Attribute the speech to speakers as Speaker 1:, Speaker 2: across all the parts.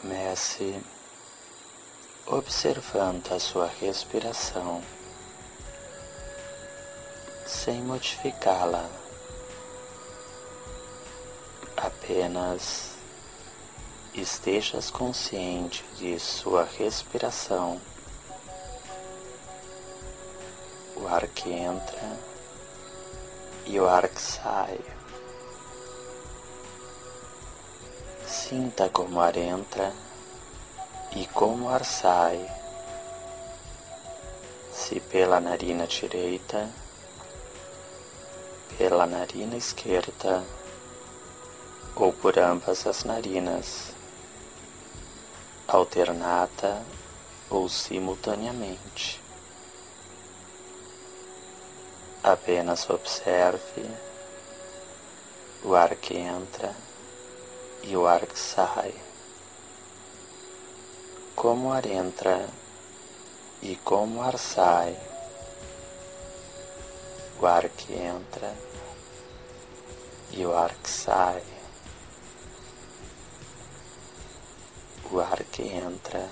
Speaker 1: Comece observando a sua respiração sem modificá-la, apenas estejas consciente de sua respiração, o ar que entra e o ar que sai. Sinta como ar entra e como ar sai, se pela narina direita, pela narina esquerda ou por ambas as narinas, alternada ou simultaneamente. Apenas observe o ar que entra e o ar que sai. Como o ar entra e como o ar sai, o ar que entra e o ar que sai, o ar que entra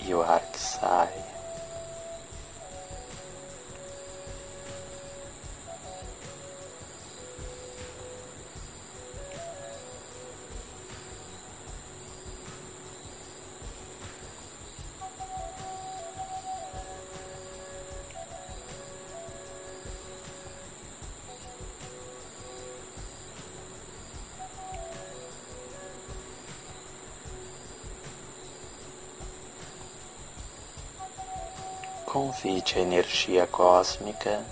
Speaker 1: e o ar que sai. Convide a energia cósmica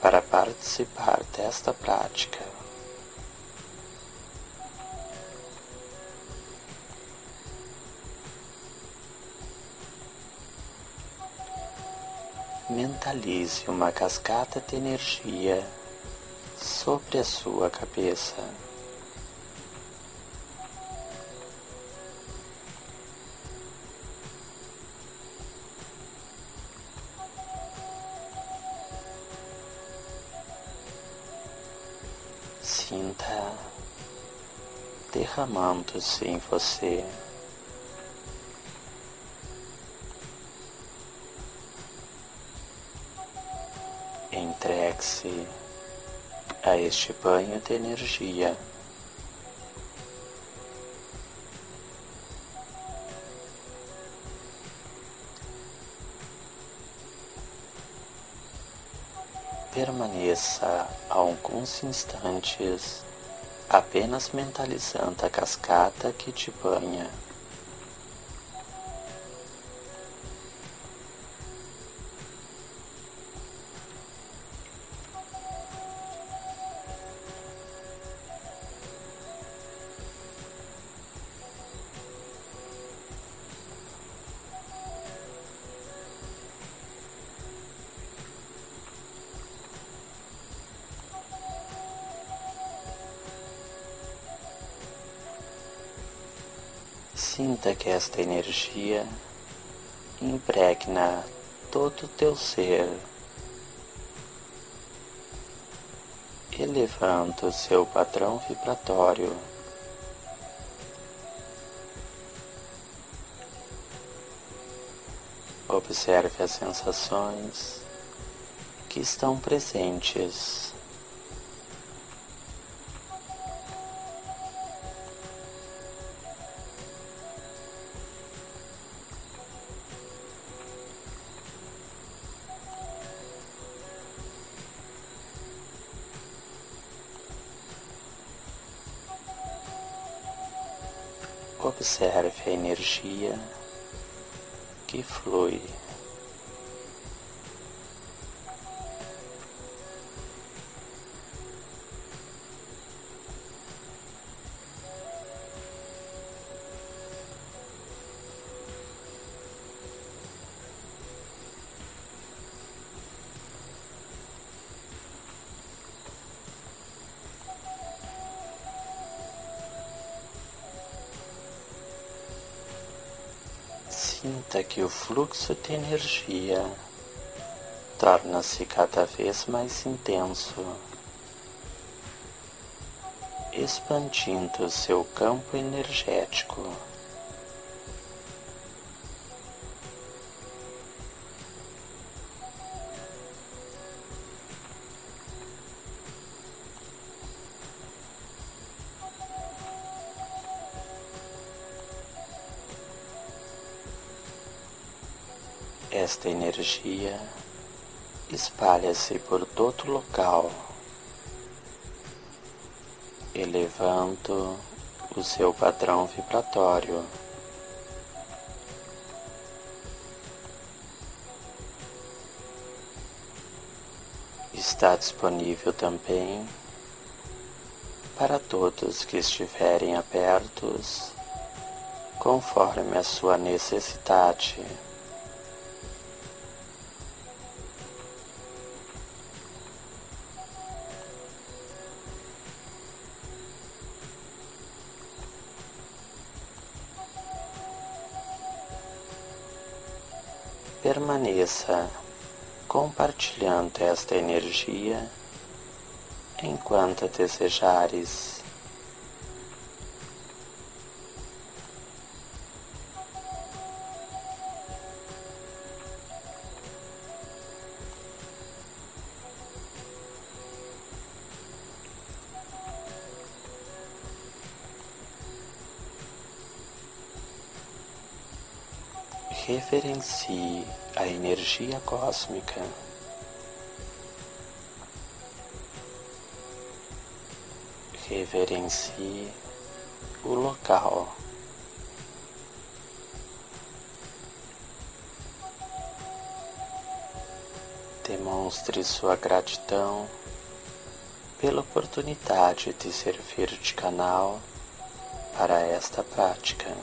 Speaker 1: para participar desta prática. Mentalize uma cascata de energia sobre a sua cabeça. Sinta derramando-se em você. Entregue-se a este banho de energia. Permaneça alguns instantes apenas mentalizando a cascata que te banha. Sinta que esta energia impregna todo o teu ser, elevando o seu padrão vibratório. Observe as sensações que estão presentes. Observe a energia que flui. Sinta que o fluxo de energia torna-se cada vez mais intenso, expandindo seu campo energético. Esta energia espalha-se por todo o local, elevando o seu padrão vibratório. Está disponível também para todos que estiverem abertos, conforme a sua necessidade. Permaneça compartilhando esta energia enquanto desejares. Reverencie a energia cósmica. Reverencie o local. Demonstre sua gratidão pela oportunidade de servir de canal para esta prática.